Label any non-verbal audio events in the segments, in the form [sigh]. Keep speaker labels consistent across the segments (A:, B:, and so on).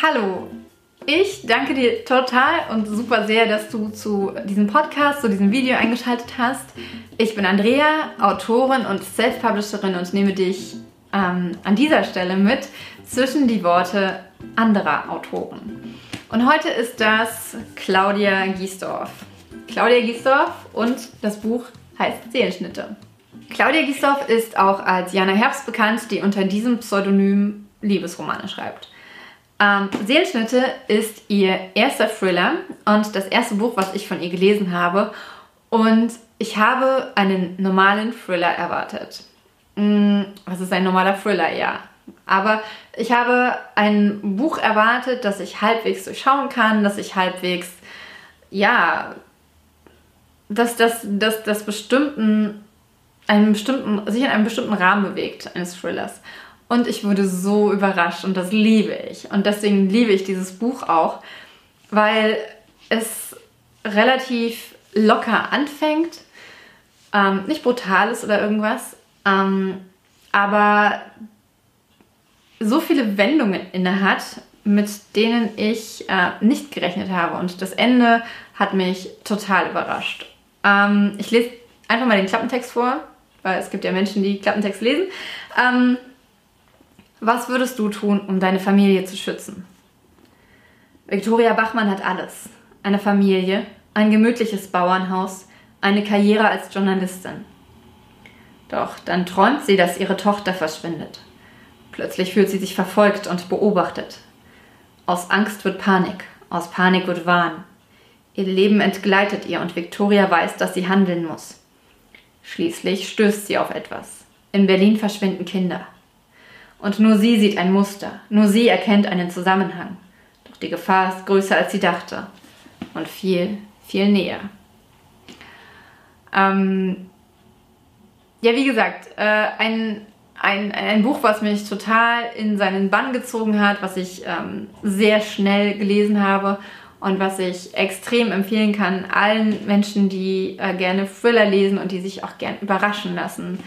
A: Hallo, ich danke dir total und super sehr, dass du zu diesem Podcast, zu diesem Video eingeschaltet hast. Ich bin Andrea, Autorin und Self-Publisherin und nehme dich ähm, an dieser Stelle mit zwischen die Worte anderer Autoren. Und heute ist das Claudia Giesdorf. Claudia Giesdorf und das Buch heißt Seelenschnitte. Claudia Giesdorf ist auch als Jana Herbst bekannt, die unter diesem Pseudonym Liebesromane schreibt. Ähm, Seelenschnitte ist ihr erster Thriller und das erste Buch, was ich von ihr gelesen habe. Und ich habe einen normalen Thriller erwartet. Hm, was ist ein normaler Thriller? Ja. Aber ich habe ein Buch erwartet, das ich halbwegs durchschauen kann, das ich halbwegs, ja, dass das, das, das bestimmten, einen bestimmten, sich in einem bestimmten Rahmen bewegt, eines Thrillers. Und ich wurde so überrascht und das liebe ich. Und deswegen liebe ich dieses Buch auch, weil es relativ locker anfängt, ähm, nicht brutal ist oder irgendwas, ähm, aber so viele Wendungen inne hat, mit denen ich äh, nicht gerechnet habe. Und das Ende hat mich total überrascht. Ähm, ich lese einfach mal den Klappentext vor, weil es gibt ja Menschen, die Klappentext lesen. Ähm, was würdest du tun, um deine Familie zu schützen? Victoria Bachmann hat alles. Eine Familie, ein gemütliches Bauernhaus, eine Karriere als Journalistin. Doch dann träumt sie, dass ihre Tochter verschwindet. Plötzlich fühlt sie sich verfolgt und beobachtet. Aus Angst wird Panik, aus Panik wird Wahn. Ihr Leben entgleitet ihr und Victoria weiß, dass sie handeln muss. Schließlich stößt sie auf etwas. In Berlin verschwinden Kinder. Und nur sie sieht ein Muster, nur sie erkennt einen Zusammenhang. Doch die Gefahr ist größer, als sie dachte. Und viel, viel näher. Ähm ja, wie gesagt, äh, ein, ein, ein Buch, was mich total in seinen Bann gezogen hat, was ich ähm, sehr schnell gelesen habe und was ich extrem empfehlen kann allen Menschen, die äh, gerne Thriller lesen und die sich auch gern überraschen lassen.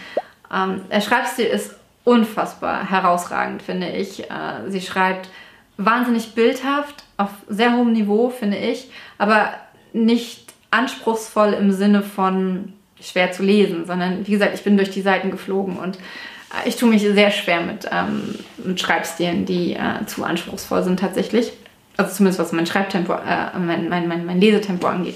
A: Ähm, der Schreibstil ist unfassbar herausragend, finde ich. Äh, sie schreibt wahnsinnig bildhaft, auf sehr hohem Niveau, finde ich, aber nicht anspruchsvoll im Sinne von schwer zu lesen, sondern wie gesagt, ich bin durch die Seiten geflogen und äh, ich tue mich sehr schwer mit, ähm, mit Schreibstilen, die äh, zu anspruchsvoll sind tatsächlich. Also zumindest was mein Schreibtempo, äh, mein, mein, mein, mein Lesetempo angeht.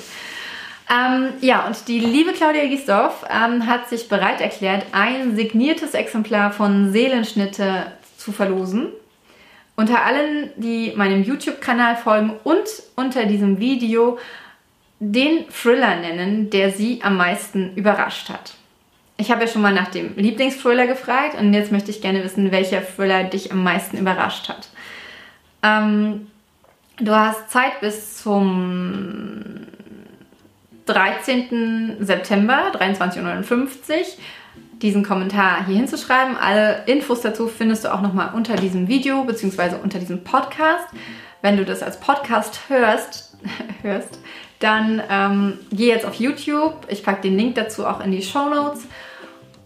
A: Ähm, ja, und die liebe Claudia Giesdorf ähm, hat sich bereit erklärt, ein signiertes Exemplar von Seelenschnitte zu verlosen. Unter allen, die meinem YouTube-Kanal folgen und unter diesem Video den Thriller nennen, der sie am meisten überrascht hat. Ich habe ja schon mal nach dem Lieblingsthriller gefragt und jetzt möchte ich gerne wissen, welcher Thriller dich am meisten überrascht hat. Ähm, du hast Zeit bis zum 13. September, 23.59 Uhr, diesen Kommentar hier hinzuschreiben. Alle Infos dazu findest du auch nochmal unter diesem Video bzw. unter diesem Podcast. Wenn du das als Podcast hörst, [laughs] hörst dann ähm, geh jetzt auf YouTube. Ich packe den Link dazu auch in die Show Notes.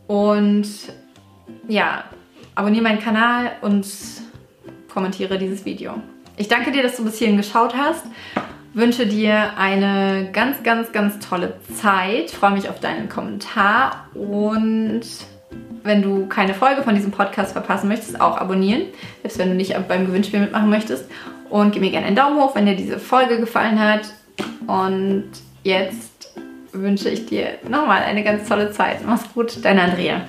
A: Und ja, abonniere meinen Kanal und kommentiere dieses Video. Ich danke dir, dass du bis hierhin geschaut hast wünsche dir eine ganz, ganz, ganz tolle Zeit. Freue mich auf deinen Kommentar und wenn du keine Folge von diesem Podcast verpassen möchtest, auch abonnieren, selbst wenn du nicht beim Gewinnspiel mitmachen möchtest. Und gib mir gerne einen Daumen hoch, wenn dir diese Folge gefallen hat. Und jetzt wünsche ich dir nochmal eine ganz tolle Zeit. Mach's gut, deine Andrea.